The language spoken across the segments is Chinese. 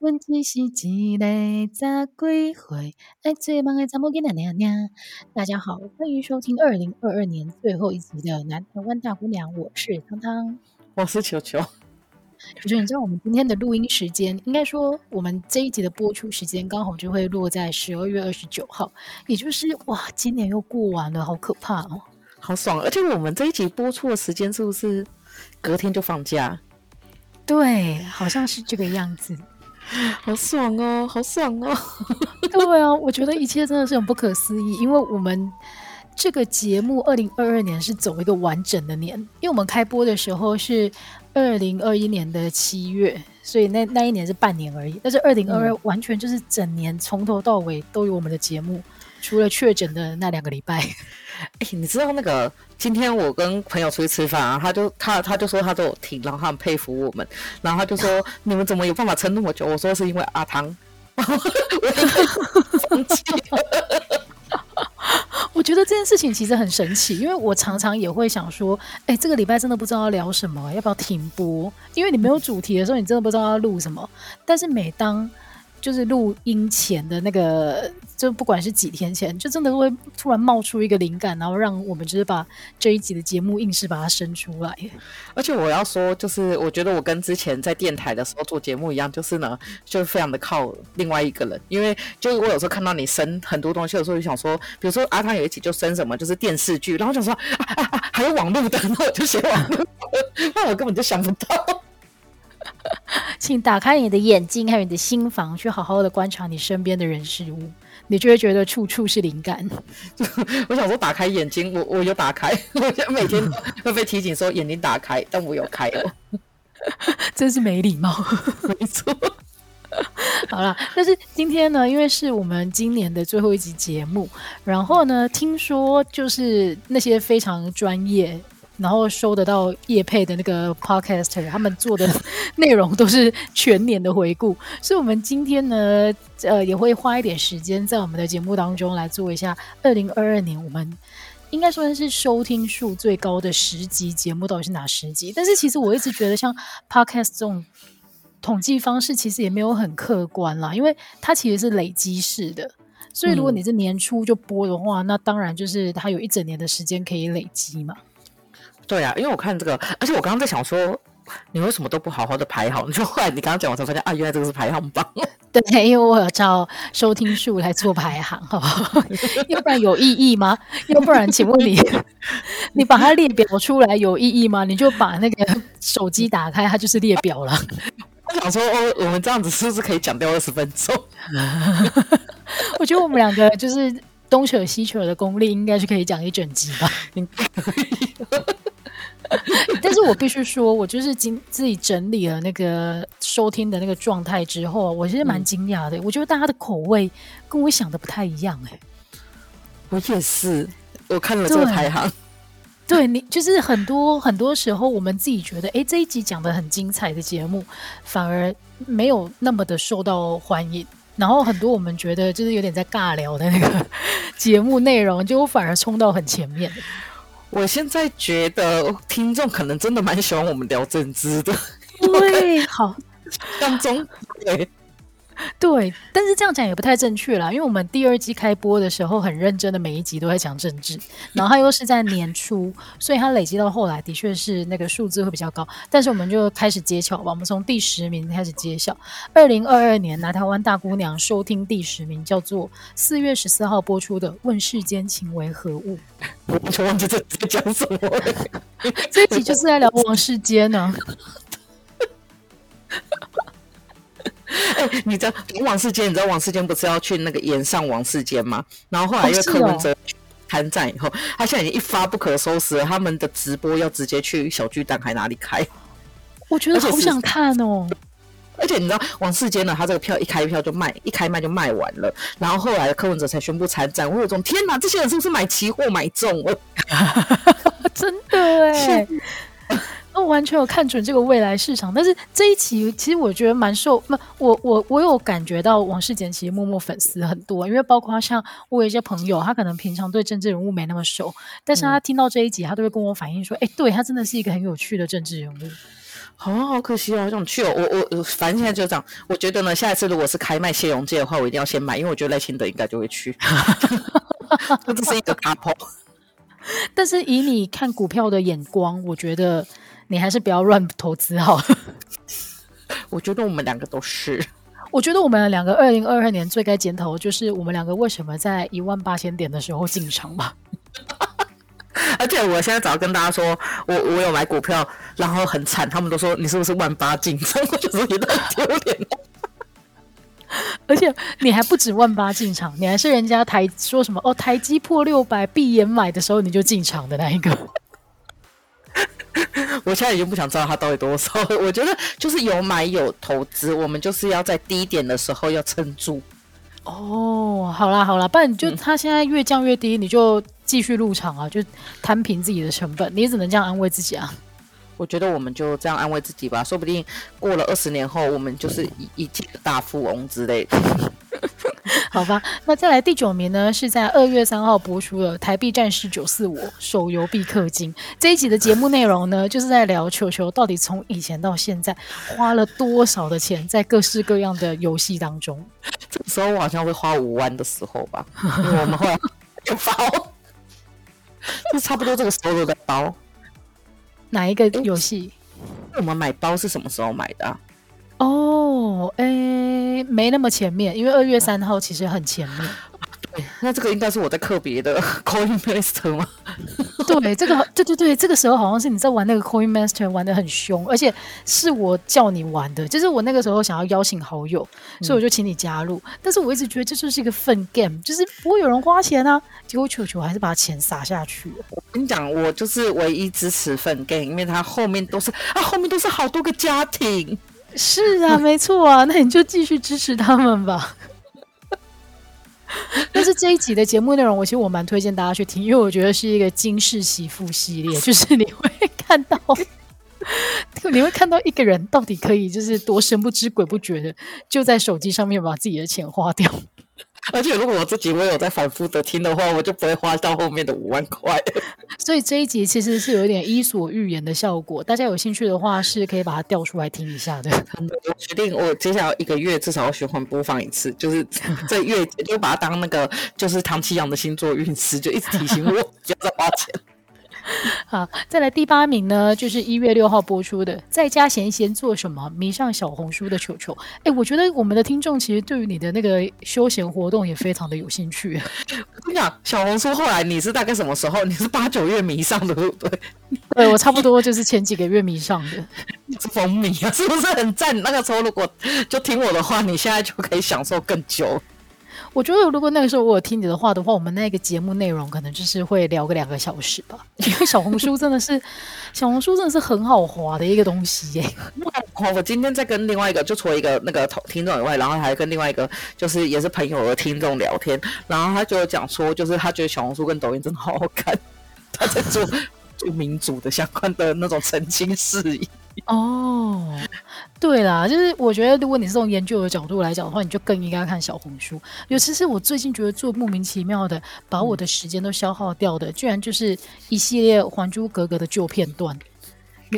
问题是几岁咋归回？爱最忙的怎么给他娘娘？大家好，欢迎收听二零二二年最后一集的《南台湾大姑娘》，我是汤汤，我是球球。球球，你知道我们今天的录音时间，应该说我们这一集的播出时间刚好就会落在十二月二十九号，也就是哇，今年又过完了，好可怕哦，好爽！而且我们这一集播出的时间是不是隔天就放假？对，好像是这个样子。好爽哦，好爽哦！对啊，我觉得一切真的是很不可思议，因为我们这个节目二零二二年是走一个完整的年，因为我们开播的时候是二零二一年的七月，所以那那一年是半年而已。但是二零二二完全就是整年从头到尾都有我们的节目。除了确诊的那两个礼拜，哎、欸，你知道那个今天我跟朋友出去吃饭啊，他就他他就说他都有听，然后他很佩服我们，然后他就说你们怎么有办法撑那么久？我说是因为阿汤，我放弃了。我觉得这件事情其实很神奇，因为我常常也会想说，哎、欸，这个礼拜真的不知道要聊什么，要不要停播？因为你没有主题的时候，你真的不知道要录什么。但是每当就是录音前的那个，就不管是几天前，就真的会突然冒出一个灵感，然后让我们就是把这一集的节目硬是把它生出来。而且我要说，就是我觉得我跟之前在电台的时候做节目一样，就是呢，就是非常的靠另外一个人，因为就是我有时候看到你生很多东西的时候，就想说，比如说阿汤有一集就生什么，就是电视剧，然后想说啊啊啊，还有网络的，然后我就写网络，那我根本就想不到。请打开你的眼睛，还有你的心房，去好好的观察你身边的人事物，你就会觉得处处是灵感。我想说，打开眼睛，我我有打开，我每天 会被提醒说眼睛打开，但我有开了，真是没礼貌。没错。好了，但是今天呢，因为是我们今年的最后一集节目，然后呢，听说就是那些非常专业。然后收得到叶配的那个 podcaster，他们做的 内容都是全年的回顾，所以我们今天呢，呃，也会花一点时间在我们的节目当中来做一下二零二二年我们应该算是收听数最高的十集节目到底是哪十集？但是其实我一直觉得像 podcast 这种统计方式其实也没有很客观啦，因为它其实是累积式的，所以如果你是年初就播的话，嗯、那当然就是它有一整年的时间可以累积嘛。对啊，因为我看这个，而且我刚刚在想说，你为什么都不好好的排好？你说后来 你刚刚讲，我才发现啊，原来这个是排行榜。对，因为我有照收听数来做排行，好不好？要不然有意义吗？要不然，请问你，你把它列表出来有意义吗？你就把那个手机打开，它就是列表了。我想说，哦，我们这样子是不是可以讲掉二十分钟？我觉得我们两个就是东扯西扯的功力，应该是可以讲一整集吧。但是我必须说，我就是经自己整理了那个收听的那个状态之后，我其实蛮惊讶的。嗯、我觉得大家的口味跟我想的不太一样、欸，哎，我也是。我看了这个排行，对，你就是很多很多时候，我们自己觉得，哎、欸，这一集讲的很精彩的节目，反而没有那么的受到欢迎。然后很多我们觉得就是有点在尬聊的那个 节目内容，就反而冲到很前面。我现在觉得听众可能真的蛮喜欢我们聊政治的，对，好，当中对。对，但是这样讲也不太正确啦，因为我们第二季开播的时候很认真的，每一集都在讲政治，然后它又是在年初，所以它累积到后来的确是那个数字会比较高。但是我们就开始揭晓吧，我们从第十名开始揭晓。二零二二年南台湾大姑娘收听第十名叫做四月十四号播出的《问世间情为何物》，我完全忘记这在讲什么。这一集就是在聊王世坚呢。哎、欸，你知道王世坚？你知道王世坚不是要去那个演上王世坚吗？然后后来因为柯文哲参战以后，哦哦、他现在已经一发不可收拾了。他们的直播要直接去小巨蛋还哪里开？我觉得好想看哦。而且你知道王世坚呢？他这个票一开票就卖，一开卖就卖完了。然后后来柯文哲才宣布参战。我有种天哪，这些人是不是买期货买中了？真的 哎。完全有看准这个未来市场，但是这一期其实我觉得蛮受，我我我有感觉到王世坚其实默默粉丝很多，因为包括像我有一些朋友，他可能平常对政治人物没那么熟，但是他听到这一集，他都会跟我反映说，哎、嗯，对他真的是一个很有趣的政治人物。好啊，好可惜哦，好想去哦。我我反正现在就这样。我觉得呢，下一次如果是开卖谢荣介的话，我一定要先买，因为我觉得赖清德应该就会去。这是一个 Apple，。但是以你看股票的眼光，我觉得你还是不要乱投资好了。我觉得我们两个都是。我觉得我们两个二零二二年最该检讨的就是我们两个为什么在一万八千点的时候进场吧。而且我现在早跟大家说，我我有买股票，然后很惨，他们都说你是不是万八进场？我就说你都很丢脸。而且你还不止万八进场，你还是人家台说什么哦，台积破六百闭眼买的时候你就进场的那一个。我现在已经不想知道它到底多少，我觉得就是有买有投资，我们就是要在低点的时候要撑住。哦，好啦好啦，不然你就它现在越降越低，你就继续入场啊，就摊平自己的成本，你只能这样安慰自己啊。我觉得我们就这样安慰自己吧，说不定过了二十年后，我们就是一一届大富翁之类的。好吧，那再来第九名呢？是在二月三号播出的《台币战士九四五手游必氪金》这一集的节目内容呢，就是在聊球球到底从以前到现在花了多少的钱在各式各样的游戏当中。这个时候我好像会花五万的时候吧，因为我们后来 有包，就差不多这个时候都在包。哪一个游戏？我们买包是什么时候买的啊？哦，哎、欸，没那么前面，因为二月三号其实很前面。对，那这个应该是我在特别的 Coin Master 吗？对，这个对对对，这个时候好像是你在玩那个 Coin Master，玩的很凶，而且是我叫你玩的，就是我那个时候想要邀请好友，所以我就请你加入。嗯、但是我一直觉得这就是一个 fun game，就是不会有人花钱啊。结果球球还是把钱撒下去了。我跟你讲，我就是唯一支持 fun game，因为它后面都是啊，后面都是好多个家庭。是啊，没错啊，那你就继续支持他们吧。但是这一集的节目内容，我其实我蛮推荐大家去听，因为我觉得是一个惊世媳妇系列，就是你会看到，你会看到一个人到底可以就是多神不知鬼不觉的，就在手机上面把自己的钱花掉。而且如果我自己我有在反复的听的话，我就不会花到后面的五万块。所以这一集其实是有一点伊索寓言的效果，大家有兴趣的话是可以把它调出来听一下的。我决定我接下来一个月至少要循环播放一次，就是这月就把它当那个就是唐奇阳的星座运势，就一直提醒我 不要再花钱。好，再来第八名呢，就是一月六号播出的《在家闲闲做什么？迷上小红书的球球》。哎，我觉得我们的听众其实对于你的那个休闲活动也非常的有兴趣。我跟你讲，小红书后来你是大概什么时候？你是八九月迷上的，对不对？对，我差不多就是前几个月迷上的。是风靡啊，是不是很赞？那个时候如果就听我的话，你现在就可以享受更久。我觉得如果那个时候我有听你的话的话，我们那个节目内容可能就是会聊个两个小时吧。因为小红书真的是，小红书真的是很好滑的一个东西耶。我今天在跟另外一个，就除了一个那个听众以外，然后还跟另外一个就是也是朋友的听众聊天，然后他就讲说，就是他觉得小红书跟抖音真的好好看，他在做 做民主的相关的那种澄清事宜。哦，对啦，就是我觉得，如果你是从研究的角度来讲的话，你就更应该看小红书。尤其是我最近觉得做莫名其妙的，把我的时间都消耗掉的，居然就是一系列《还珠格格》的旧片段。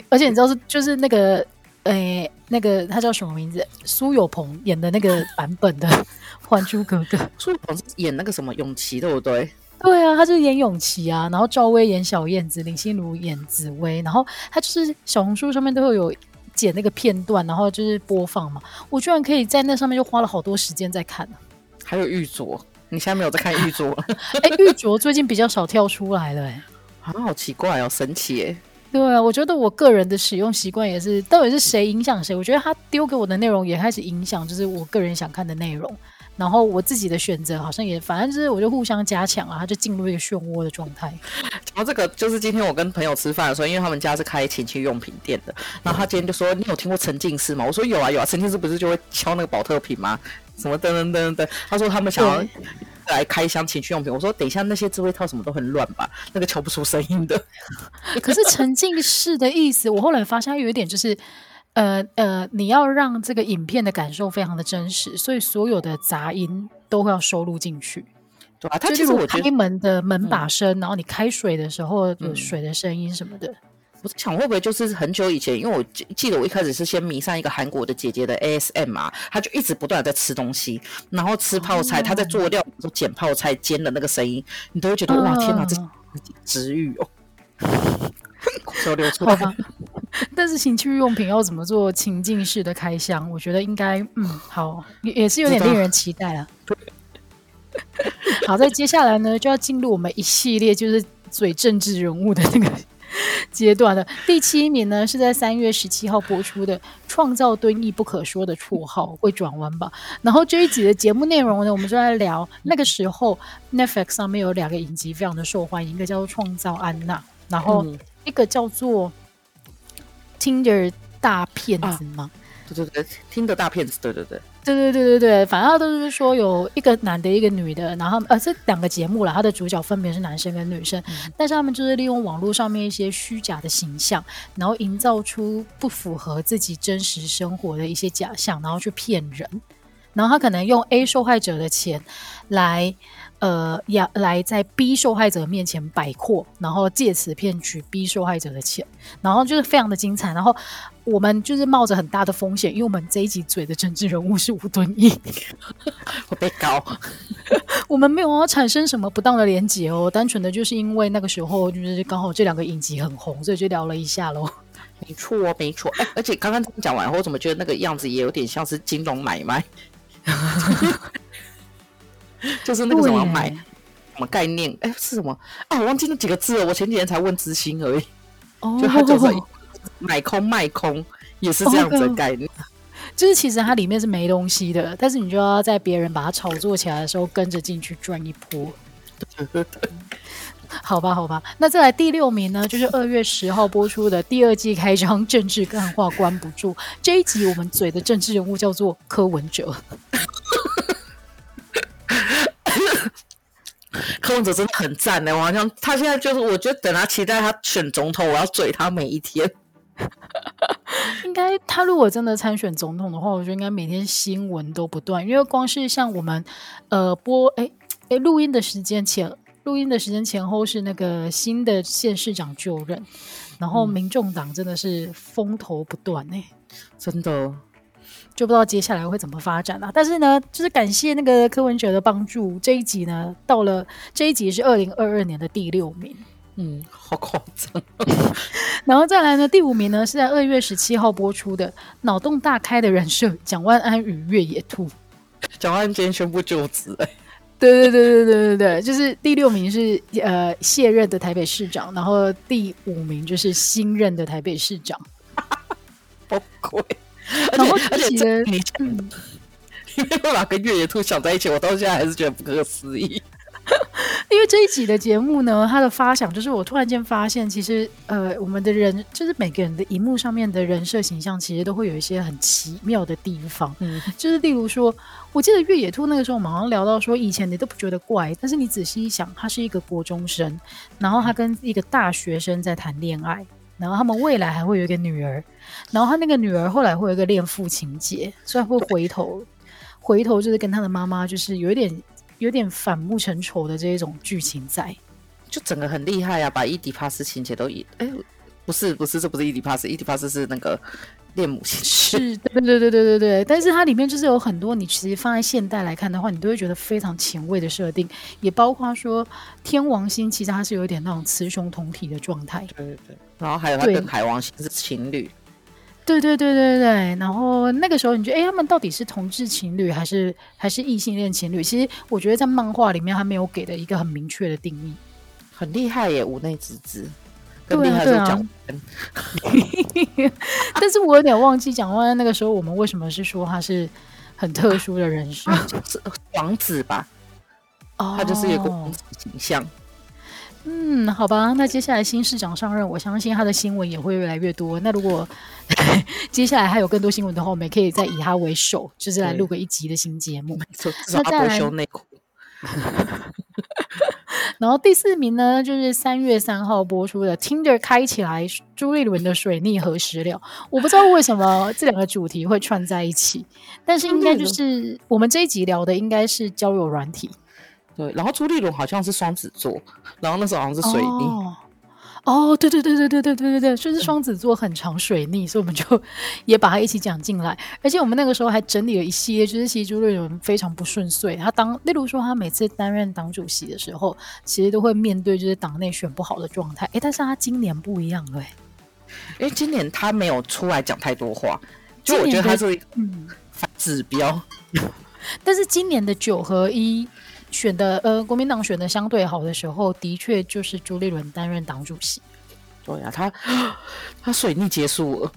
而且你知道是就是那个，诶、那个他叫什么名字？苏有朋演的那个版本的《还珠格格》。苏有朋演那个什么永琪，对不对？对啊，他就是演永琪啊，然后赵薇演小燕子，林心如演紫薇，然后他就是小红书上面都会有剪那个片段，然后就是播放嘛。我居然可以在那上面就花了好多时间在看呢。还有玉镯，你现在没有在看玉镯？哎，玉镯最近比较少跳出来了，哎，好像好奇怪哦，神奇哎。对啊，我觉得我个人的使用习惯也是，到底是谁影响谁？我觉得他丢给我的内容也开始影响，就是我个人想看的内容。然后我自己的选择好像也，反正就是我就互相加强啊，他就进入一个漩涡的状态。然后这个就是今天我跟朋友吃饭的时候，因为他们家是开情趣用品店的，然后他今天就说：“你有听过沉浸式吗？”我说：“有啊，有啊，沉浸式不是就会敲那个宝特瓶吗？什么噔噔噔噔。”他说他们想要来开箱情趣用品。我说：“等一下，那些智慧套什么都很乱吧？那个敲不出声音的。”可是沉浸式的意思，我后来发现有一点就是。呃呃，你要让这个影片的感受非常的真实，所以所有的杂音都会要收录进去。对啊，就是我开门的门把声，嗯、然后你开水的时候有水的声音什么的。我在想会不会就是很久以前，因为我记记得我一开始是先迷上一个韩国的姐姐的 ASM 嘛，她就一直不断的在吃东西，然后吃泡菜，她、哦、在做料，剪泡菜煎的那个声音，你都会觉得、哦、哇天哪，这是治愈哦，口流出来。但是情趣用品要怎么做情境式的开箱？我觉得应该嗯好，也是有点令人期待了。好，在接下来呢，就要进入我们一系列就是嘴政治人物的那个阶段了。第七名呢，是在三月十七号播出的《创造敦义不可说的绰号》，会转弯吧？然后这一集的节目内容呢，我们就在聊那个时候 Netflix 上面有两个影集非常的受欢迎，一个叫做《创造安娜》，然后一个叫做 Tinder 大骗子吗？啊、对对对，Tinder 大骗子，对对对。对对对对对，反正都是说有一个男的，一个女的，然后呃，这两个节目了，它的主角分别是男生跟女生，嗯、但是他们就是利用网络上面一些虚假的形象，然后营造出不符合自己真实生活的一些假象，然后去骗人，然后他可能用 A 受害者的钱来。呃，要来在 B 受害者面前摆阔，然后借此骗取 B 受害者的钱，然后就是非常的精彩。然后我们就是冒着很大的风险，因为我们这一集嘴的政治人物是吴敦义，我被告。我们没有要产生什么不当的连结哦，单纯的就是因为那个时候就是刚好这两个影集很红，所以就聊了一下喽。没错哦，没错。哎，而且刚刚讲完后，我怎么觉得那个样子也有点像是金融买卖？就是那个什么买什么概念？哎，是什么？啊，我忘记那几个字了。我前几天才问知心而已。哦，就他就是买空卖空，也是这样子的概念。哦、就是其实它里面是没东西的，但是你就要在别人把它炒作起来的时候跟着进去赚一波。好吧，好吧。那再来第六名呢？就是二月十号播出的第二季开张，政治干话关不住。这一集我们嘴的政治人物叫做柯文哲。柯文哲真的很赞呢，我好像他现在就是，我觉得等他期待他选总统，我要嘴他每一天。应该他如果真的参选总统的话，我觉得应该每天新闻都不断，因为光是像我们呃播哎哎录音的时间前，录音的时间前后是那个新的县市长就任，然后民众党真的是风头不断呢，真的。就不知道接下来会怎么发展了，啊，但是呢，就是感谢那个柯文哲的帮助，这一集呢到了这一集是二零二二年的第六名，嗯，好夸张。然后再来呢，第五名呢是在二月十七号播出的《脑洞大开的人设：蒋万安与越野兔 》。蒋万安今天宣布就职，哎，对对对对对对对，就是第六名是呃卸任的台北市长，然后第五名就是新任的台北市长，好贵。然后而且你，嗯，因为我把跟越野兔想在一起，我到现在还是觉得不可思议。因为这一集的节目呢，它的发想就是我突然间发现，其实呃，我们的人就是每个人的荧幕上面的人设形象，其实都会有一些很奇妙的地方。嗯，就是例如说，我记得越野兔那个时候，我们好像聊到说，以前你都不觉得怪，但是你仔细一想，他是一个国中生，然后他跟一个大学生在谈恋爱。然后他们未来还会有一个女儿，然后他那个女儿后来会有一个恋父情节，所以会回头，回头就是跟他的妈妈就是有一点有点反目成仇的这一种剧情在，就整个很厉害啊，把伊迪帕斯情节都，哎，不是不是，这不是伊迪帕斯，伊迪帕斯是那个恋母情节，是，对对对对对对，但是它里面就是有很多你其实放在现代来看的话，你都会觉得非常前卫的设定，也包括说天王星其实它是有一点那种雌雄同体的状态，对对对。然后还有他跟海王星是情侣，对对对对对对。然后那个时候你觉得，哎，他们到底是同志情侣还是还是异性恋情侣？其实我觉得在漫画里面他没有给的一个很明确的定义。很厉害耶，五内之子。对啊对啊。但是我有点忘记讲完那个时候我们为什么是说他是很特殊的人设，啊，就是王子吧？哦，他就是一个王子形象。嗯，好吧，那接下来新市长上任，我相信他的新闻也会越来越多。那如果 接下来还有更多新闻的话，我们也可以再以他为首，就是来录个一集的新节目。没错，至少他不会修内裤。然后第四名呢，就是三月三号播出的 Tinder 开起来，朱立伦的水逆何时了？我不知道为什么这两个主题会串在一起，但是应该就是我们这一集聊的应该是交友软体。对，然后朱立伦好像是双子座，然后那时候好像是水逆。哦，哦，对对对对对对对对对，就是双子座很常水逆，所以我们就 也把它一起讲进来。而且我们那个时候还整理了一系列，就是其实朱立伦非常不顺遂。他当，例如说他每次担任党主席的时候，其实都会面对就是党内选不好的状态。哎，但是他今年不一样了，因为今年他没有出来讲太多话，就我觉得他是嗯反指标。但是今年的九合一。选的呃，国民党选的相对好的时候，的确就是朱立伦担任党主席。对啊，他他水逆结束了。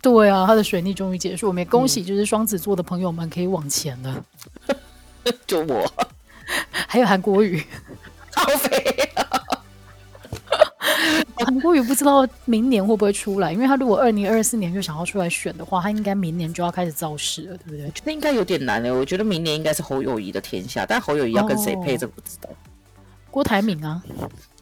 对啊，他的水逆终于结束，我们也恭喜就是双子座的朋友们可以往前了。嗯、就我，还有韩国语，好肥啊！韩国瑜不知道明年会不会出来，因为他如果二零二四年就想要出来选的话，他应该明年就要开始造势了，对不对？那应该有点难了。我觉得明年应该是侯友谊的天下，但侯友谊要跟谁配，这个不知道。郭台铭啊，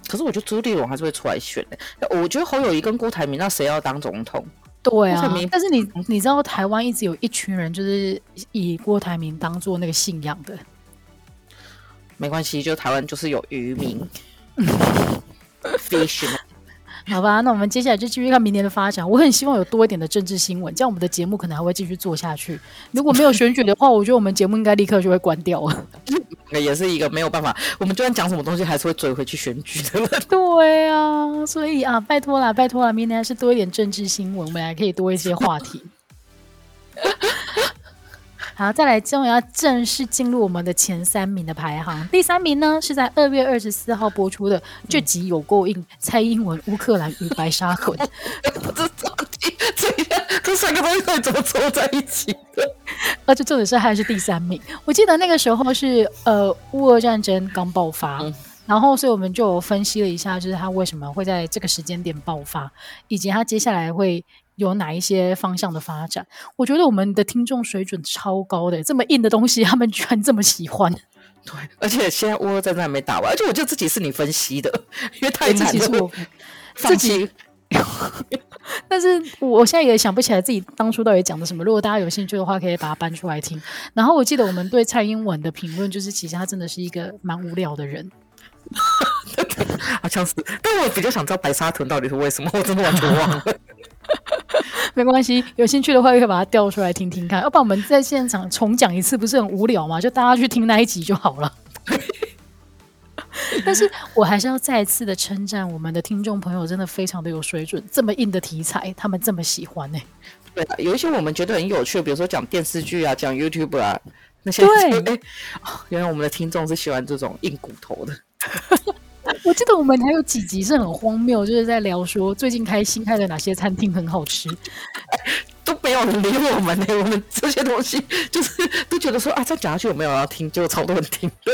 可是我觉得朱立伦还是会出来选的。我觉得侯友谊跟郭台铭，那谁要当总统？对啊，但是你你知道台湾一直有一群人就是以郭台铭当做那个信仰的。没关系，就台湾就是有渔民。Fish 好吧，那我们接下来就继续看明年的发展。我很希望有多一点的政治新闻，这样我们的节目可能还会继续做下去。如果没有选举的话，我觉得我们节目应该立刻就会关掉了。那也是一个没有办法，我们就算讲什么东西，还是会追回去选举的。对啊，所以啊，拜托啦，拜托啦，明年还是多一点政治新闻，我们还可以多一些话题。好，再来，终于要正式进入我们的前三名的排行。第三名呢，是在二月二十四号播出的，这集有够硬，蔡英文、乌克兰与白沙屯。这这这三个东西怎么凑在一起的？而且重点是还是第三名。我记得那个时候是呃，乌俄战争刚爆发，嗯、然后所以我们就分析了一下，就是它为什么会在这个时间点爆发，以及它接下来会。有哪一些方向的发展？我觉得我们的听众水准超高的，这么硬的东西，他们居然这么喜欢。对，而且现在乌俄战争还没打完，而且我觉得自己是你分析的，因为太难了。自己，但是我现在也想不起来自己当初到底讲的什么。如果大家有兴趣的话，可以把它搬出来听。然后我记得我们对蔡英文的评论，就是其实他真的是一个蛮无聊的人。好像是，但我比较想知道白沙屯到底是为什么，我真的完全忘了。没关系，有兴趣的话可以把它调出来听听看。要不然我们在现场重讲一次，不是很无聊吗？就大家去听那一集就好了。但是我还是要再次的称赞我们的听众朋友，真的非常的有水准，这么硬的题材，他们这么喜欢呢、欸。对，有一些我们觉得很有趣，比如说讲电视剧啊，讲 YouTube 啊那些。对，哎，原来我们的听众是喜欢这种硬骨头的。我记得我们还有几集是很荒谬，就是在聊说最近开新开的哪些餐厅很好吃，都没有人理我们呢。我们这些东西就是都觉得说啊，再讲下去有没有人要听？就超多人听的。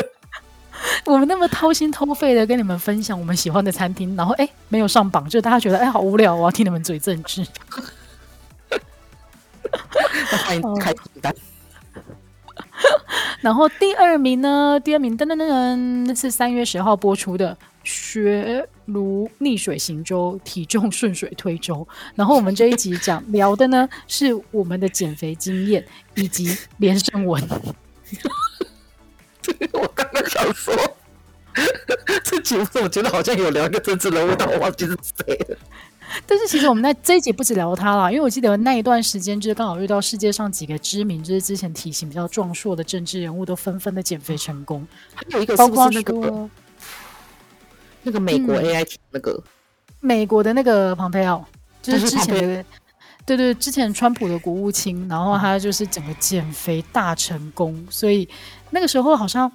我们那么掏心掏肺的跟你们分享我们喜欢的餐厅，然后哎没有上榜，就大家觉得哎好无聊，我要听你们嘴政治。那欢迎开订单。然后第二名呢？第二名噔噔噔噔，是三月十号播出的《学如逆水行舟，体重顺水推舟》。然后我们这一集讲聊的呢，是我们的减肥经验以及连胜文。我刚刚想说，节目我觉得好像有聊一个政治人物，但我忘记是谁了。但是其实我们在这一集不止聊他啦，因为我记得那一段时间就是刚好遇到世界上几个知名，就是之前体型比较壮硕的政治人物都纷纷的减肥成功。还有一个是不是那个那个美国 AIT 那个、嗯、美国的那个庞佩奥，就是之前的对对，之前川普的国务卿，然后他就是整个减肥大成功，所以那个时候好像。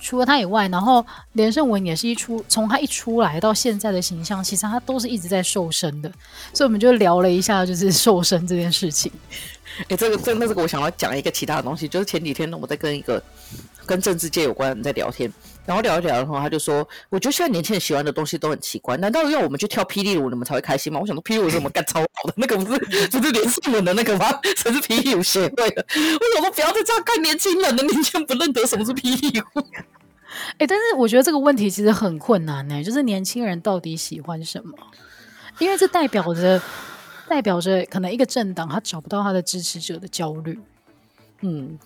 除了他以外，然后连胜文也是一出，从他一出来到现在的形象，其实他都是一直在瘦身的，所以我们就聊了一下，就是瘦身这件事情。哎，这个真的这个我想要讲一个其他的东西，就是前几天呢，我在跟一个跟政治界有关的人在聊天，然后聊一聊的话，他就说，我觉得现在年轻人喜欢的东西都很奇怪，难道要我们去跳霹雳舞，你们才会开心吗？我想说霹雳舞是我们 干超好的，那个不是不是连胜文的那个吗？才是霹雳舞协会的？我想说不要再这样看年轻人了，年轻人不认得什么是霹雳舞。哎，但是我觉得这个问题其实很困难呢，就是年轻人到底喜欢什么？因为这代表着，代表着可能一个政党他找不到他的支持者的焦虑。嗯，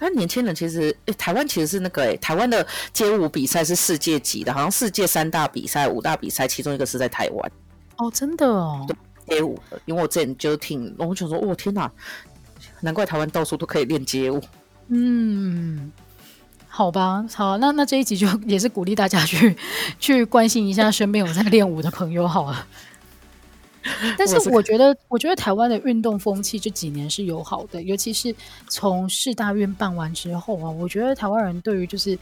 但年轻人其实，哎，台湾其实是那个，哎，台湾的街舞比赛是世界级的，好像世界三大比赛、五大比赛，其中一个是在台湾。哦，真的哦，街舞的，因为我之前就听，我就说，哦，天哪，难怪台湾到处都可以练街舞。嗯，好吧，好，那那这一集就 也是鼓励大家去去关心一下身边有在练舞的朋友好了。但是我觉得，我觉得台湾的运动风气这几年是友好的，尤其是从世大运办完之后啊，我觉得台湾人对于就是，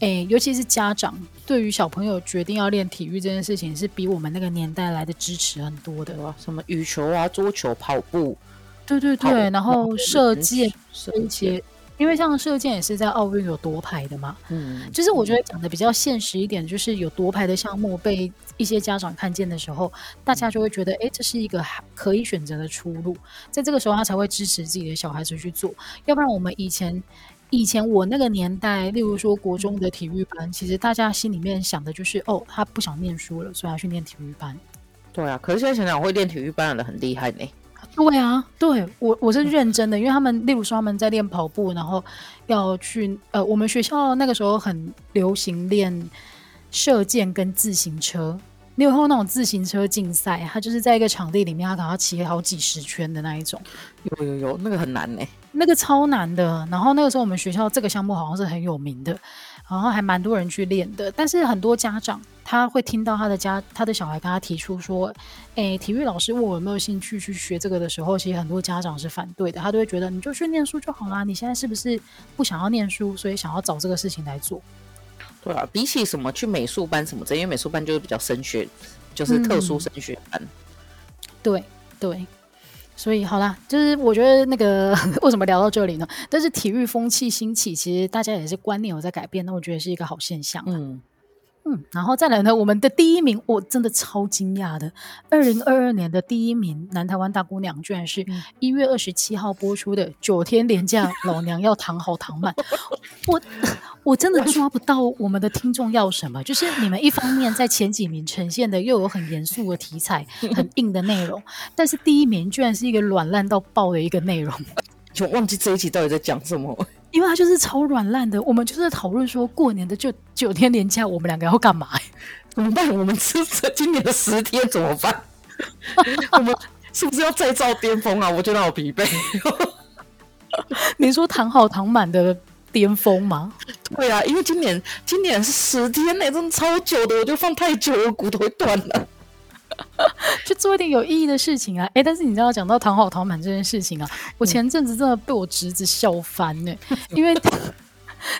诶，尤其是家长对于小朋友决定要练体育这件事情，是比我们那个年代来的支持很多的。什么羽球啊、桌球、跑步，对对对，然后射箭射箭。因为像射箭也是在奥运有夺牌的嘛，嗯，就是我觉得讲的比较现实一点，就是有夺牌的项目被一些家长看见的时候，大家就会觉得，哎，这是一个可以选择的出路，在这个时候他才会支持自己的小孩子去做，要不然我们以前，以前我那个年代，例如说国中的体育班，其实大家心里面想的就是，哦，他不想念书了，所以他去念体育班。对啊，可是现在想想，会练体育班的很厉害呢。对啊，对我我是认真的，因为他们例如说他们在练跑步，然后要去呃，我们学校那个时候很流行练射箭跟自行车，你有看过那种自行车竞赛？他就是在一个场地里面，他可能要骑好几十圈的那一种。有有有，那个很难呢，那个超难的。然后那个时候我们学校这个项目好像是很有名的。然后还蛮多人去练的，但是很多家长他会听到他的家他的小孩跟他提出说，诶，体育老师问我有没有兴趣去学这个的时候，其实很多家长是反对的，他都会觉得你就去念书就好啦，你现在是不是不想要念书，所以想要找这个事情来做？对啊，比起什么去美术班什么的，因为美术班就是比较升学，就是特殊升学班。嗯、对对。所以好啦，就是我觉得那个 为什么聊到这里呢？但是体育风气兴起，其实大家也是观念有在改变，那我觉得是一个好现象。嗯。嗯，然后再来呢，我们的第一名，我真的超惊讶的，二零二二年的第一名南台湾大姑娘，居然是一月二十七号播出的九天连假，老娘要躺好躺满。我我真的抓不到我们的听众要什么，就是你们一方面在前几名呈现的又有很严肃的题材、很硬的内容，但是第一名居然是一个软烂到爆的一个内容，就忘记这一集到底在讲什么。因为他就是超软烂的，我们就是讨论说过年的就九天连假，我们两个要干嘛？怎么办？我们吃这今年的十天怎么办？我们是不是要再造巅峰啊？我觉得好疲惫。你说躺好躺满的巅峰吗？对啊，因为今年今年是十天呢，真的超久的，我就放太久我，骨头会断了。去做一点有意义的事情啊！哎，但是你知道讲到躺好躺满这件事情啊，我前阵子真的被我侄子笑翻呢。因为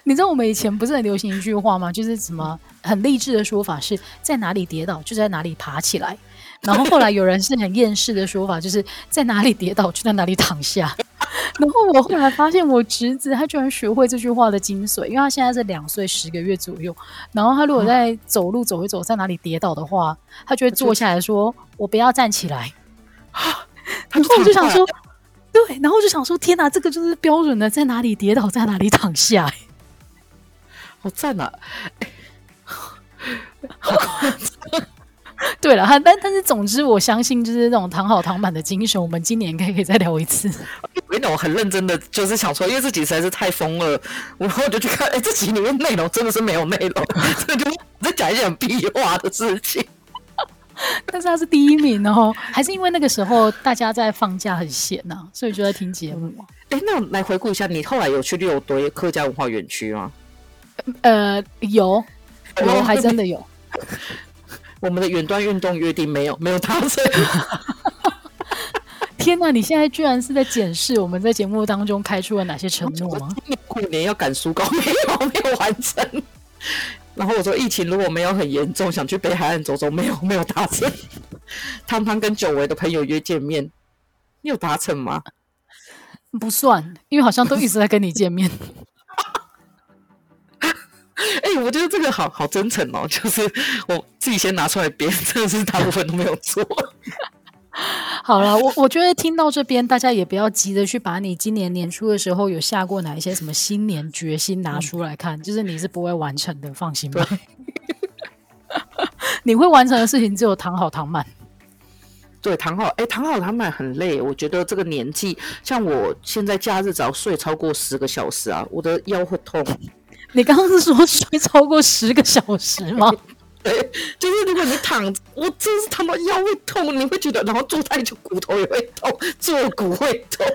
你知道我们以前不是很流行一句话吗？就是什么很励志的说法是在哪里跌倒就在哪里爬起来，然后后来有人是很厌世的说法，就是在哪里跌倒就在哪里躺下。然后我后来发现，我侄子他居然学会这句话的精髓，因为他现在是两岁十个月左右。然后他如果在走路走一走，在哪里跌倒的话，他就会坐下来说：“我不要站起来。”然后我就想说，对，然后我就想说，天哪，这个就是标准的，在哪里跌倒，在哪里躺下，好赞啊！好 对了，但但是总之，我相信就是这种躺好躺满的精神，我们今年应该可以再聊一次。因为我很认真的，就是想说，因为这集实在是太疯了，然后我就去看，哎，这集里面内容真的是没有内容，这就在讲一些很屁话的事情。但是他是第一名哦，还是因为那个时候大家在放假很闲呐、啊，所以就在听节目。哎，那我来回顾一下，你后来有去六堆客家文化园区吗？呃，有，我还真的有。我们的远端运动约定没有没有达成。天哪！你现在居然是在检视我们在节目当中开出了哪些承诺吗？过年要赶书稿，没有没有完成。然后我说疫情如果没有很严重，想去北海岸走走，没有没有达成。汤汤跟久违的朋友约见面，你有达成吗？不算，因为好像都一直在跟你见面。哎、欸，我觉得这个好好真诚哦，就是我自己先拿出来编，真的是大部分都没有做。好了，我我觉得听到这边，大家也不要急着去把你今年年初的时候有下过哪一些什么新年决心拿出来看，嗯、就是你是不会完成的，放心吧。你会完成的事情只有躺好躺满。对，躺好，哎，躺好躺满很累。我觉得这个年纪，像我现在假日只要睡超过十个小时啊，我的腰会痛。你刚刚是说睡超过十个小时吗？对，就是如果你躺，我真是他妈腰会痛，你会觉得，然后坐太久骨头也会痛，坐骨会痛。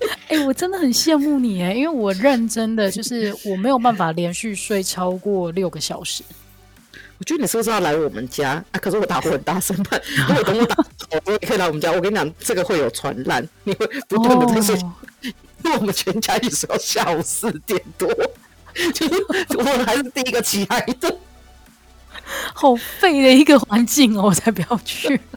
哎、欸，我真的很羡慕你哎，因为我认真的就是我没有办法连续睡超过六个小时。我觉得你是不是要来我们家啊？可是我打呼很大声，如果等我打呼，你可以来我们家。我跟你讲，这个会有传染，你会不断的在睡。因、我们全家也是要下午四点多，就是我们还是第一个起来的。好废的一个环境哦，我才不要去。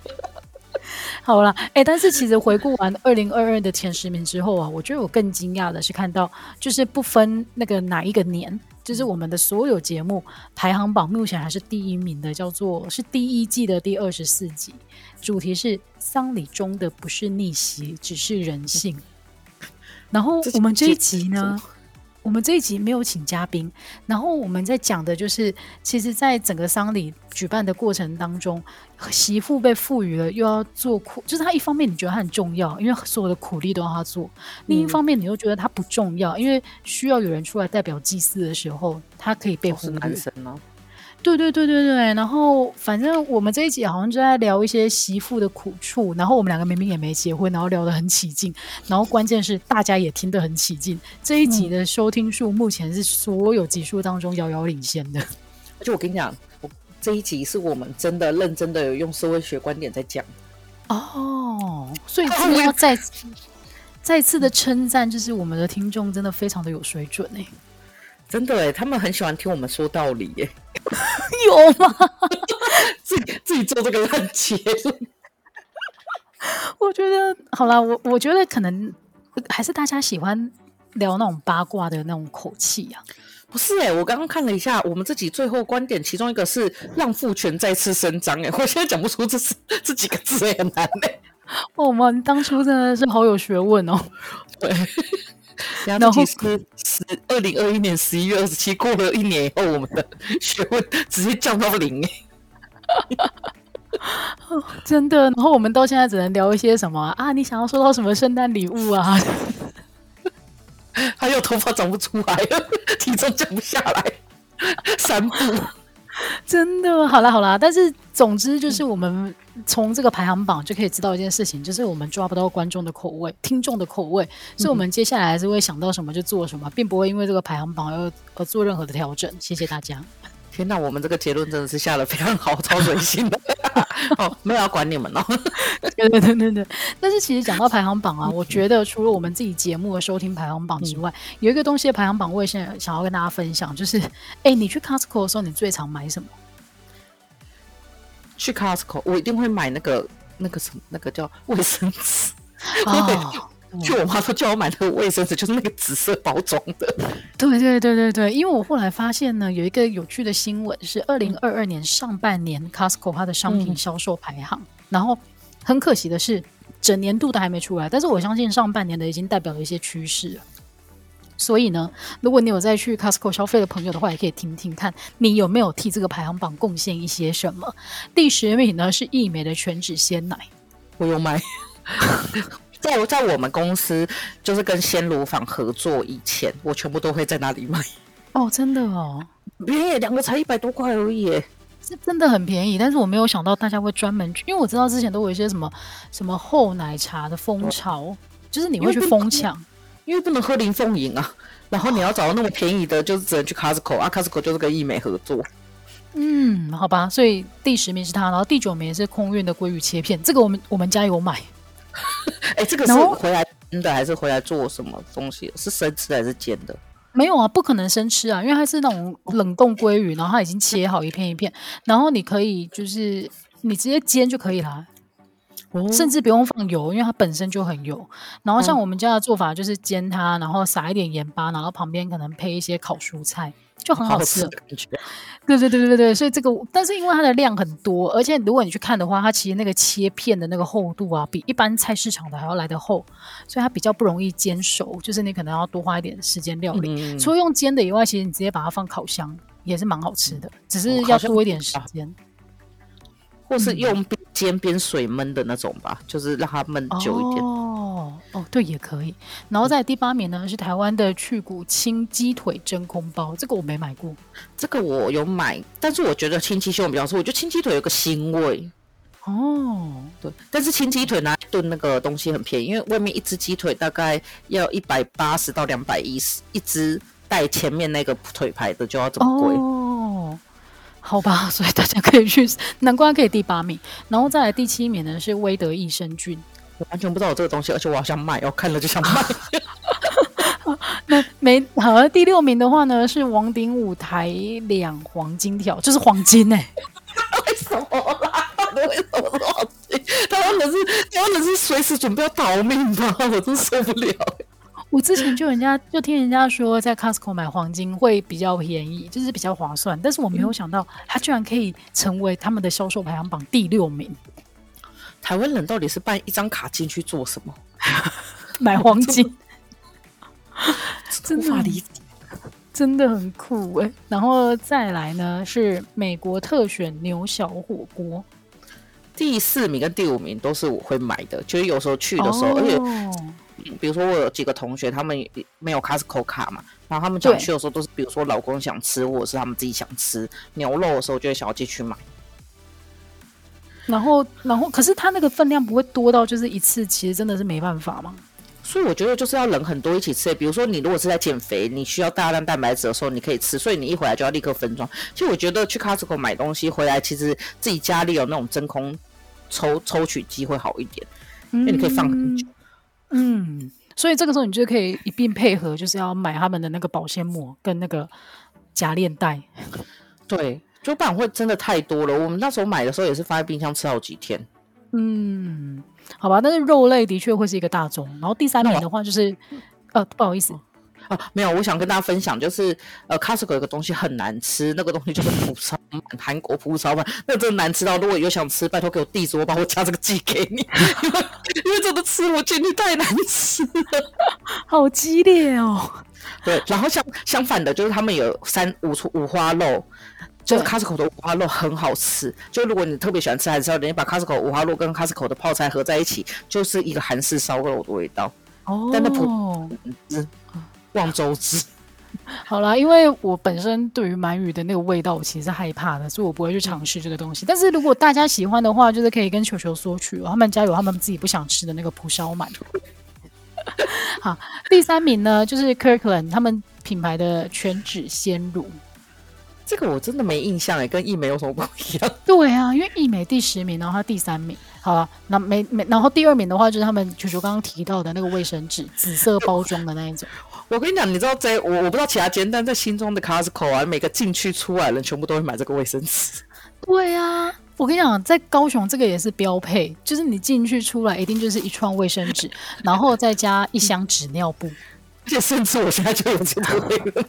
好了，哎、欸，但是其实回顾完二零二二的前十名之后啊，我觉得我更惊讶的是看到，就是不分那个哪一个年，就是我们的所有节目排行榜目前还是第一名的，叫做是第一季的第二十四集，主题是丧礼中的不是逆袭，只是人性。然后我们这一集呢？我们这一集没有请嘉宾，然后我们在讲的就是，其实，在整个丧礼举办的过程当中，媳妇被赋予了又要做苦，就是他一方面你觉得他很重要，因为所有的苦力都要他做；另一方面你又觉得他不重要，因为需要有人出来代表祭祀的时候，他可以被忽略。男生呢？对对对对对，然后反正我们这一集好像就在聊一些媳妇的苦处，然后我们两个明明也没结婚，然后聊得很起劲，然后关键是大家也听得很起劲。这一集的收听数目前是所有集数当中遥遥领先的。而且我跟你讲，我这一集是我们真的认真的有用社会学观点在讲哦，所以真的要再次再次的称赞，就是我们的听众真的非常的有水准哎。真的哎，他们很喜欢听我们说道理耶，有吗？自己自己做这个烂结论，我觉得好啦，我我觉得可能还是大家喜欢聊那种八卦的那种口气啊。不是哎，我刚刚看了一下，我们自己最后观点，其中一个是让父权再次伸张哎，我现在讲不出这是这几个字也很难哎。我们当初真的是好有学问哦，对。然后是十二零二一年十一月二十七，过了一年以后，我们的学问直接降到零 真的。然后我们到现在只能聊一些什么啊？你想要收到什么圣诞礼物啊？还有头发长不出来了，体重降不下来，三步。真的，好啦好啦，但是总之就是我们从这个排行榜就可以知道一件事情，就是我们抓不到观众的口味、听众的口味，所以我们接下来还是会想到什么就做什么，并不会因为这个排行榜而而做任何的调整。谢谢大家。天哪，我们这个结论真的是下的非常好，超随心的。哦，没有要管你们哦。对对对对对。但是其实讲到排行榜啊，我觉得除了我们自己节目的收听排行榜之外，嗯、有一个东西的排行榜，我也现在想要跟大家分享，就是，哎，你去 Costco 的时候，你最常买什么？去 Costco，我一定会买那个那个什么，那个叫卫生纸。哦。就我妈说叫我买那个卫生纸，就是那个紫色包装的。对对对对对，因为我后来发现呢，有一个有趣的新闻是二零二二年上半年 Costco 它的商品销售排行，嗯、然后很可惜的是整年度都还没出来，但是我相信上半年的已经代表了一些趋势了。所以呢，如果你有在去 Costco 消费的朋友的话，也可以听听看你有没有替这个排行榜贡献一些什么。第十名呢是益美的全脂鲜奶，我有买。在在我们公司，就是跟鲜乳坊合作以前，我全部都会在那里买。哦，真的哦，便宜，两个才一百多块而已，是真的很便宜。但是我没有想到大家会专门去，因为我知道之前都有一些什么什么厚奶茶的风潮，哦、就是你会去疯抢，因为不能喝林凤营啊。然后你要找到那么便宜的，就是只能去 Costco 啊，Costco 就是跟易美合作。嗯，好吧，所以第十名是他，然后第九名是空运的鲑鱼切片，这个我们我们家有买。哎、欸，这个是回来蒸的还是回来做什么东西？是生吃还是煎的？没有啊，不可能生吃啊，因为它是那种冷冻鲑鱼，然后它已经切好一片一片，然后你可以就是你直接煎就可以了，哦、甚至不用放油，因为它本身就很油。然后像我们家的做法就是煎它，然后撒一点盐巴，然后旁边可能配一些烤蔬菜。就很好吃，对对对对对，所以这个，但是因为它的量很多，而且如果你去看的话，它其实那个切片的那个厚度啊，比一般菜市场的还要来得厚，所以它比较不容易煎熟，就是你可能要多花一点时间料理。嗯、除了用煎的以外，其实你直接把它放烤箱也是蛮好吃的，只是要多一点时间，或是用边煎边水焖的那种吧，就是让它焖久一点。哦哦，对，也可以。然后在第八名呢是台湾的去骨清鸡腿真空包，这个我没买过。这个我有买，但是我觉得清鸡胸比较好，我觉得清鸡腿有个腥味。哦，对，但是清鸡腿拿来炖那个东西很便宜，因为外面一只鸡腿大概要一百八十到两百一十，一只带前面那个腿排的就要这么贵。哦，好吧，所以大家可以去，难怪可以第八名，然后再来第七名呢是威德益生菌，我完全不知道有这个东西，而且我好想买，我看了就想买。那没好了，第六名的话呢是王鼎舞台两黄金条，就是黄金哎、欸，为什么啦？为什么是黄金？他们是他们是随时准备要逃命吗？我真受不了。我之前就人家就听人家说，在 Costco 买黄金会比较便宜，就是比较划算。但是我没有想到，他居然可以成为他们的销售排行榜第六名。台湾人到底是办一张卡进去做什么？买黄金？真 的无法理解，真的很酷哎。然后再来呢，是美国特选牛小火锅。第四名跟第五名都是我会买的，就是有时候去的时候，哦、而且比如说我有几个同学，他们没有 Costco 卡嘛，然后他们想去的时候都是，比如说老公想吃，或者是他们自己想吃牛肉的时候，就会想要进去买。然后，然后，可是它那个分量不会多到就是一次，其实真的是没办法吗？所以我觉得就是要人很多一起吃，比如说你如果是在减肥，你需要大量蛋白质的时候，你可以吃，所以你一回来就要立刻分装。其实我觉得去 Costco 买东西回来，其实自己家里有那种真空抽抽取机会好一点，因为你可以放很久。嗯，所以这个时候你就可以一并配合，就是要买他们的那个保鲜膜跟那个夹链袋。对，就不然会真的太多了。我们那时候买的时候也是放在冰箱吃好几天。嗯。好吧，但是肉类的确会是一个大宗。然后第三名的话就是，呃，不好意思，啊，没有，我想跟大家分享，就是呃，Costco 有个东西很难吃，那个东西就是蒲烧鳗，韩国蒲烧饭，那真的难吃到，如果有想吃，拜托给我地址，我把我家这个寄给你，因 为因为真的吃我觉得太难吃了，好激烈哦。对，然后相相反的，就是他们有三五五花肉。就是 Costco 的五花肉很好吃，就如果你特别喜欢吃韩式，你把 Costco 五花肉跟 Costco 的泡菜合在一起，就是一个韩式烧肉的味道。哦，但那普汁望州汁。好啦，因为我本身对于鳗鱼的那个味道，我其实是害怕的，所以我不会去尝试这个东西。但是如果大家喜欢的话，就是可以跟球球索取，他们家有他们自己不想吃的那个蒲烧鳗。好，第三名呢，就是 Kirkland 他们品牌的全脂鲜乳。这个我真的没印象哎，跟义美有什么不一样？对啊，因为义美第十名，然后他第三名，好了，那没没，然后第二名的话就是他们球球刚刚提到的那个卫生纸，紫色包装的那一种。我跟你讲，你知道在我我不知道其他间，但在新庄的 Costco 啊，每个进去出来的人全部都会买这个卫生纸。对啊，我跟你讲，在高雄这个也是标配，就是你进去出来一定就是一串卫生纸，然后再加一箱纸尿布，而且甚至我现在就有这个味了。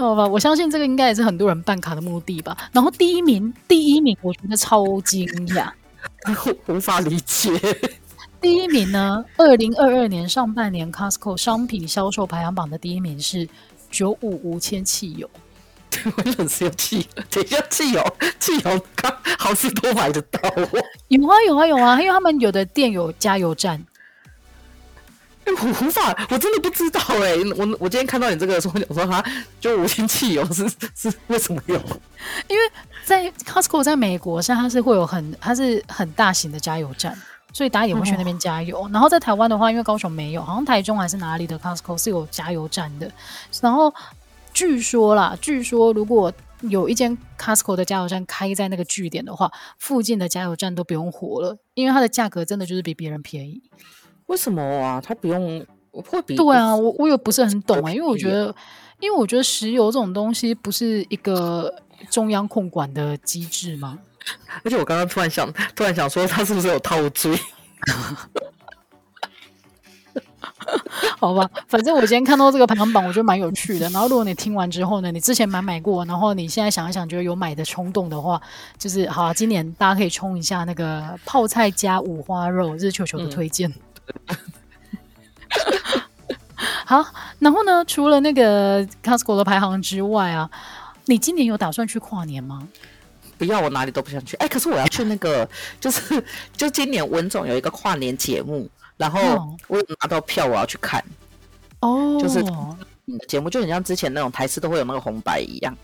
好吧，我相信这个应该也是很多人办卡的目的吧。然后第一名，第一名，我觉得超惊讶，无法理解。第一名呢，二零二二年上半年 Costco 商品销售排行榜的第一名是九五无铅汽油。我冷是有汽，等一下汽油，汽油刚好市多买得到。有啊有啊有啊，因为他们有的店有加油站。我无法，我真的不知道哎、欸。我我今天看到你这个的时候，我说哈，就无铅汽油是是为什么有？因为在 Costco 在美国，像它是会有很它是很大型的加油站，所以大家也会去那边加油。哦、然后在台湾的话，因为高雄没有，好像台中还是哪里的 Costco 是有加油站的。然后据说啦，据说如果有一间 Costco 的加油站开在那个据点的话，附近的加油站都不用活了，因为它的价格真的就是比别人便宜。为什么啊？他不用会比对啊，我我也不是很懂啊，因为我觉得，因为我觉得石油这种东西不是一个中央控管的机制吗？而且我刚刚突然想，突然想说，他是不是有套追？好吧，反正我今天看到这个排行榜，我觉得蛮有趣的。然后，如果你听完之后呢，你之前买买过，然后你现在想一想，觉得有买的冲动的话，就是好啊，今年大家可以冲一下那个泡菜加五花肉，这是球球的推荐。嗯 好，然后呢？除了那个 Costco 的排行之外啊，你今年有打算去跨年吗？不要，我哪里都不想去。哎，可是我要去那个，就是就今年文总有一个跨年节目，然后我有拿到票，我要去看。哦，就是节目就很像之前那种台词都会有那个红白一样。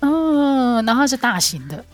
嗯，然后是大型的。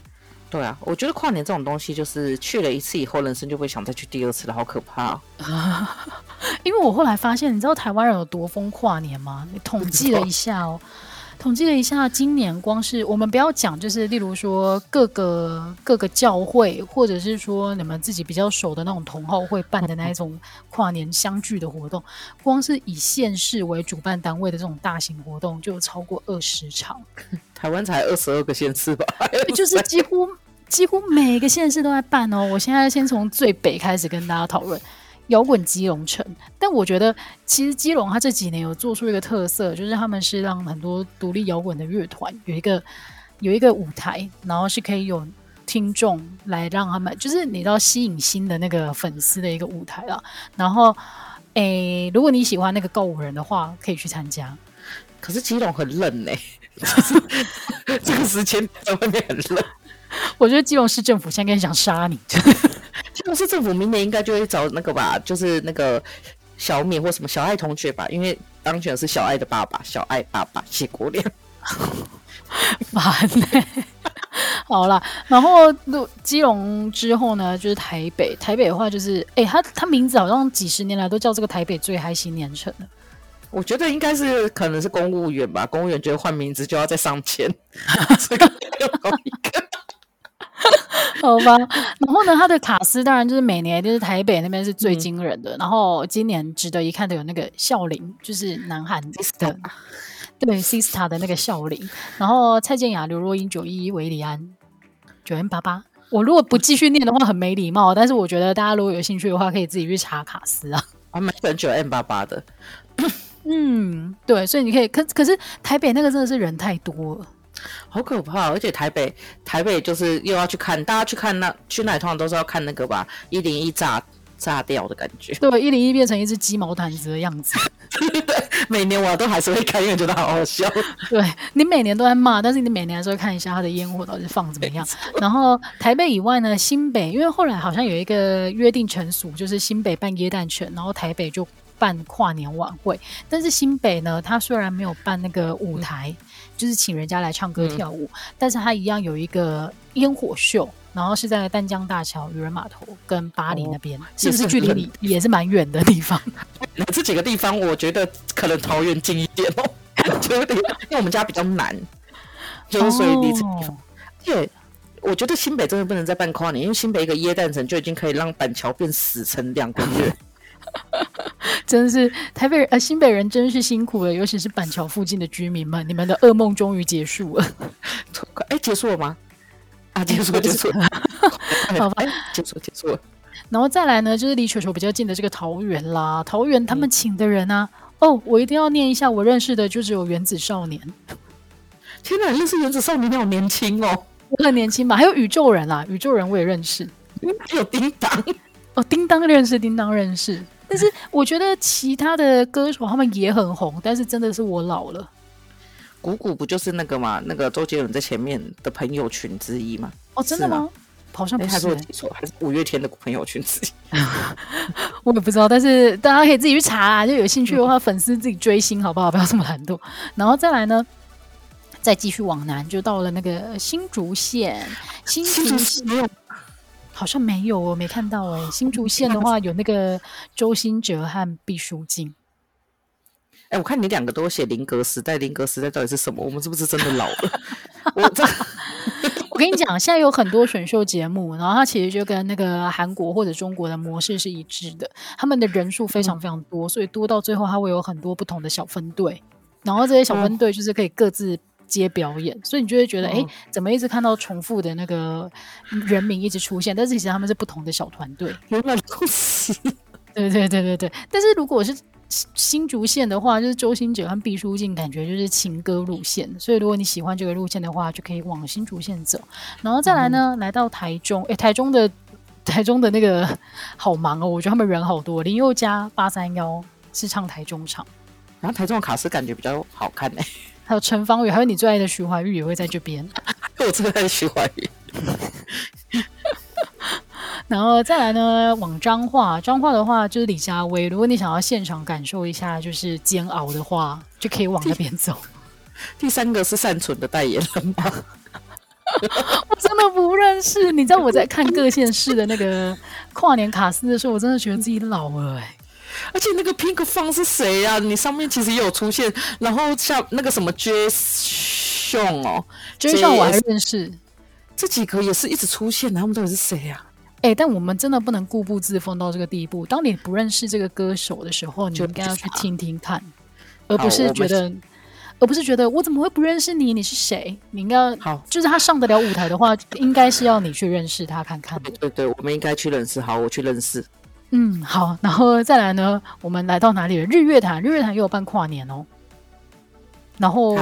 对啊，我觉得跨年这种东西，就是去了一次以后，人生就会想再去第二次了，好可怕哦。因为我后来发现，你知道台湾人有多疯跨年吗？你统计了一下哦，统计了一下，今年光是我们不要讲，就是例如说各个各个教会，或者是说你们自己比较熟的那种同好会办的那一种跨年相聚的活动，光是以县市为主办单位的这种大型活动，就超过二十场。台湾才二十二个县市吧？就是几乎。几乎每个县市都在办哦。我现在先从最北开始跟大家讨论摇滚基隆城。但我觉得，其实基隆它这几年有做出一个特色，就是他们是让很多独立摇滚的乐团有一个有一个舞台，然后是可以有听众来让他们，就是你知道吸引新的那个粉丝的一个舞台了。然后，诶，如果你喜欢那个告五人的话，可以去参加。可是基隆很冷呢，这个时间在外面很冷。我觉得基隆市政府现在想杀你。基隆市政府明年应该就会找那个吧，就是那个小敏或什么小爱同学吧，因为当选的是小爱的爸爸，小爱爸爸谢国梁。烦呢。好了，然后基隆之后呢，就是台北。台北的话，就是哎、欸，他他名字好像几十年来都叫这个台北最嗨新年城了。我觉得应该是可能是公务员吧，公务员觉得换名字就要再上千，所以要搞一个。好吧，然后呢，他的卡斯当然就是每年就是台北那边是最惊人的，嗯、然后今年值得一看的有那个孝林，就是南韩的，对，Sistar 的那个笑林，然后蔡健雅、刘若英、九一一、韦礼安、九 N 八八。我如果不继续念的话，很没礼貌，但是我觉得大家如果有兴趣的话，可以自己去查卡斯啊。我，蛮喜欢九 N 八八的。嗯，对，所以你可以，可可是台北那个真的是人太多了。好可怕，而且台北台北就是又要去看，大家去看那去那里通常都是要看那个吧，一零一炸炸掉的感觉。对，一零一变成一只鸡毛掸子的样子。每年我都还是会看，因为觉得好好笑。对，你每年都在骂，但是你每年还是会看一下它的烟火到底放怎么样。然后台北以外呢，新北因为后来好像有一个约定成俗，就是新北办耶诞城，然后台北就办跨年晚会。但是新北呢，它虽然没有办那个舞台。嗯就是请人家来唱歌跳舞，嗯、但是他一样有一个烟火秀，然后是在丹江大桥、渔人码头跟巴黎那边，哦、是不是距离你也是蛮远的地方？这几个地方，我觉得可能桃园近一点哦，就有点，因为我们家比较南，就是所以离这地方。对、哦，我觉得新北真的不能再办跨年，因为新北一个耶诞城就已经可以让板桥变死城两个月。真的是台北人呃，新北人真是辛苦了，尤其是板桥附近的居民们，你们的噩梦终于结束了。哎，结束了吗？啊，结束了，结束了。好吧，结束，结束了。然后再来呢，就是离球球比较近的这个桃园啦。桃园他们请的人啊，嗯、哦，我一定要念一下，我认识的就只有原子少年。天哪，认识原子少年你好年轻哦，我很年轻吧。还有宇宙人啊，宇宙人我也认识。还有叮当哦，叮当认识，叮当认识。但是我觉得其他的歌手他们也很红，但是真的是我老了。鼓鼓不就是那个嘛？那个周杰伦在前面的朋友群之一吗？哦，真的吗？好像不是、欸，还是我记错，还是五月天的朋友群之一？我也不知道，但是大家可以自己去查啊，就有兴趣的话，粉丝自己追星好不好？不要这么懒惰。然后再来呢，再继续往南，就到了那个新竹县，新竹县。好像没有，我没看到哎、欸。新竹县的话 有那个周兴哲和毕书尽。哎、欸，我看你两个都写林格时代，林格时代到底是什么？我们是不是真的老了？我这，我跟你讲，现在有很多选秀节目，然后它其实就跟那个韩国或者中国的模式是一致的。他们的人数非常非常多，所以多到最后，它会有很多不同的小分队，然后这些小分队就是可以各自。接表演，所以你就会觉得，哎、哦，怎么一直看到重复的那个人名一直出现？但是其实他们是不同的小团队。原来如此，对对对对对。但是如果是新竹县的话，就是周星哲和毕书尽，感觉就是情歌路线。所以如果你喜欢这个路线的话，就可以往新竹县走。然后再来呢，嗯、来到台中，哎，台中的台中的那个好忙哦，我觉得他们人好多。林宥嘉八三幺是唱台中场，然后台中的卡司感觉比较好看哎。还有陈芳语，还有你最爱的徐怀钰也会在这边。我最爱徐怀钰。然后再来呢，往彰化，彰化的话就是李佳薇。如果你想要现场感受一下就是煎熬的话，就可以往那边走。第三个是善存的代言人吗？我真的不认识。你知道我在看各县市的那个跨年卡司的时候，我真的觉得自己老了哎、欸。而且那个 Pinkfong 是谁呀、啊？你上面其实也有出现。然后像那个什么 Jason 哦，Jason 我还认识。这几个也是一直出现的，他们到底是谁呀、啊？哎、欸，但我们真的不能固步自封到这个地步。当你不认识这个歌手的时候，你应该要去听听看，而不是觉得，而不是觉得我怎么会不认识你？你是谁？你应该好，就是他上得了舞台的话，应该是要你去认识他看看。对对对，我们应该去认识。好，我去认识。嗯，好，然后再来呢？我们来到哪里了？日月潭，日月潭又有办跨年哦。然后，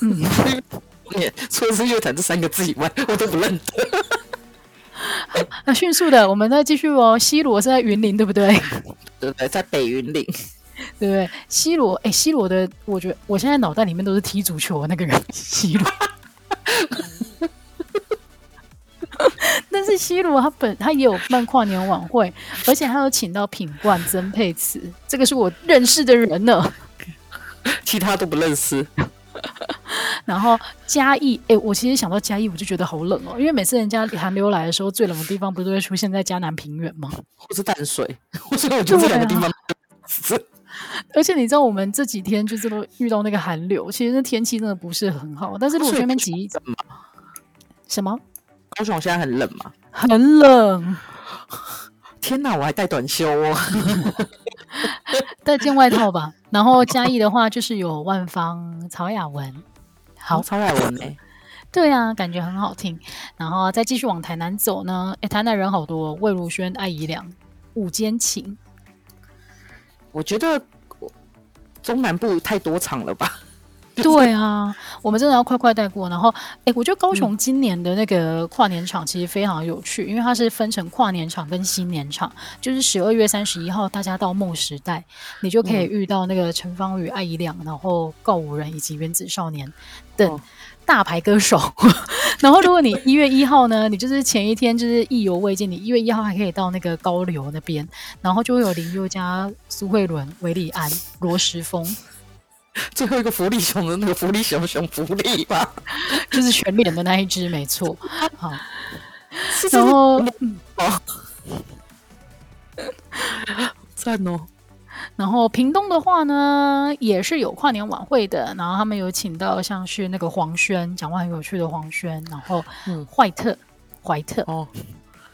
嗯，除了日月潭这三个字以外，我都不认得。那迅速的，我们再继续哦。西罗是在云林，对不对？对对，在北云林，对不对？西罗，哎，西罗的，我觉得我现在脑袋里面都是踢足球的那个人，西螺。但是西鲁他本他也有办跨年晚会，而且他有请到品冠、曾沛慈，这个是我认识的人呢。其他都不认识。然后嘉义，哎，我其实想到嘉义，我就觉得好冷哦，因为每次人家寒流来的时候，最冷的地方不是都会出现在嘉南平原吗？或是淡水，所以我觉得这两个地方。啊、而且你知道，我们这几天就是都遇到那个寒流，其实那天气真的不是很好。但是如果去那边挤，什么？高雄现在很冷吗？很冷。天哪，我还带短袖哦，带件外套吧。然后嘉义的话，就是有万芳、曹雅文。好，曹雅文呢？对啊，感觉很好听。然后再继续往台南走呢，哎，台南人好多，魏如萱、艾怡良、五坚情。我觉得中南部太多场了吧。对啊，我们真的要快快带过。然后，哎，我觉得高雄今年的那个跨年场其实非常有趣，嗯、因为它是分成跨年场跟新年场。就是十二月三十一号，大家到梦时代，你就可以遇到那个陈芳宇、艾怡良，然后告五人以及原子少年等大牌歌手。哦、然后，如果你一月一号呢，你就是前一天就是意犹未尽，你一月一号还可以到那个高流那边，然后就会有林宥嘉、苏慧伦、韦礼安、罗时丰。最后一个福利熊的那个福利熊熊福利吧，就是全脸的那一只，没错。好，然后哦，赞哦。然后屏东的话呢，也是有跨年晚会的，然后他们有请到像是那个黄轩，讲话很有趣的黄轩，然后嗯，怀特，怀特。哦，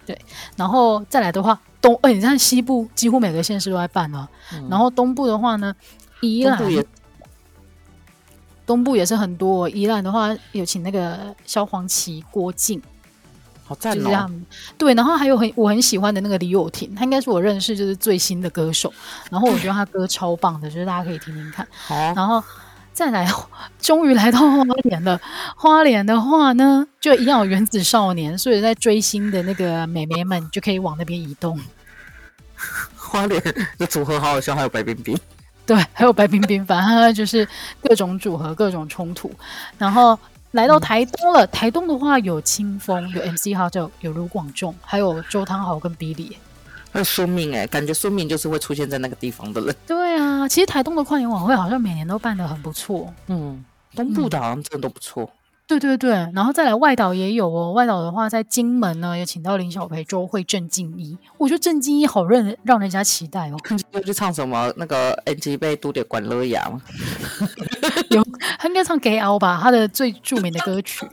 对，然后再来的话，东哎，你看西部几乎每个县市都在办了，嗯、然后东部的话呢，宜兰。东部也是很多，宜兰的话有请那个萧煌奇、郭靖，好赞哦，就是这样。对，然后还有很我很喜欢的那个李友廷，他应该是我认识就是最新的歌手，然后我觉得他歌超棒的，就是大家可以听听看。好，然后再来，终于来到花莲了。花莲的话呢，就一样有原子少年，所以在追星的那个美眉们就可以往那边移动。花莲的组合好好笑，还有白冰冰。对，还有白冰冰，反正就是各种组合、各种冲突。然后来到台东了，嗯、台东的话有清风，有 MC 号，就有卢广仲，还有周汤豪跟 Billy。还有苏敏哎，感觉苏敏就是会出现在那个地方的人。对啊，其实台东的跨年晚会好像每年都办的很不错。嗯，东部的好像真的都不错。对对对，然后再来外岛也有哦。外岛的话，在金门呢，也请到林小培、周蕙、郑敬一。我觉得郑敬一好让让人家期待哦。又去唱什么那个 NG 被都得管乐雅吗？有，他应该唱《给 L》吧，他的最著名的歌曲。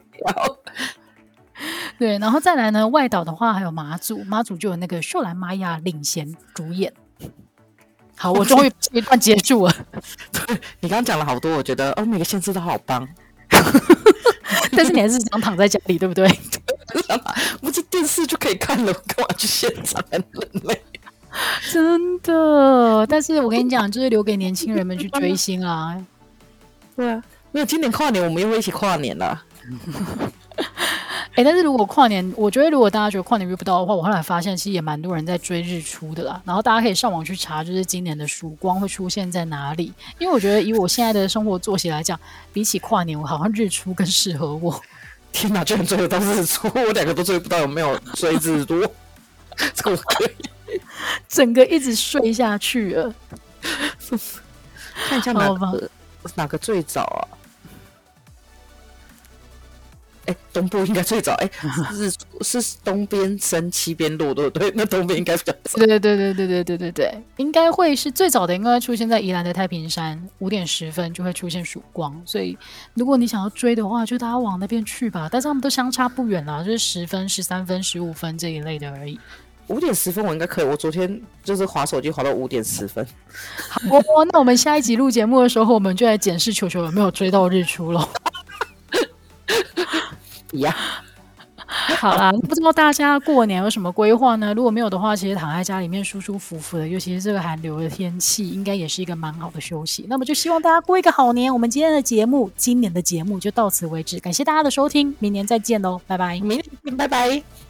对，然后再来呢，外岛的话还有马祖，马祖就有那个秀兰玛雅领衔主演。好，我终于这一段结束了。对，你刚刚讲了好多，我觉得哦，每个县市都好棒。但是你还是想躺在家里，对不对？不是电视就可以看了，干嘛去现场？很累，真的。但是我跟你讲，就是留给年轻人们去追星啊。对啊，没有今年跨年我们又会一起跨年了。哎、欸，但是如果跨年，我觉得如果大家觉得跨年遇不到的话，我后来发现其实也蛮多人在追日出的啦。然后大家可以上网去查，就是今年的曙光会出现在哪里。因为我觉得以我现在的生活作息来讲，比起跨年，我好像日出更适合我。天哪，居然追得到日出，我两个都追不到，有没有追日出？这我可以，整个一直睡下去了。看一下哪个哪个最早啊？哎，东部应该最早。哎，日出是东边升西边落，对不对？那东边应该比较早。对对对对对对对对对，应该会是最早的，应该出现在宜兰的太平山，五点十分就会出现曙光。所以如果你想要追的话，就大家往那边去吧。但是他们都相差不远啦，就是十分、十三分、十五分这一类的而已。五点十分我应该可以，我昨天就是滑手机滑到五点十分。好，那我们下一集录节目的时候，我们就来检视球球有没有追到日出喽。呀，好啦，不知道大家过年有什么规划呢？如果没有的话，其实躺在家里面舒舒服服的，尤其是这个寒流的天气，应该也是一个蛮好的休息。那么就希望大家过一个好年。我们今天的节目，今年的节目就到此为止，感谢大家的收听，明年再见喽，拜拜，明年拜拜。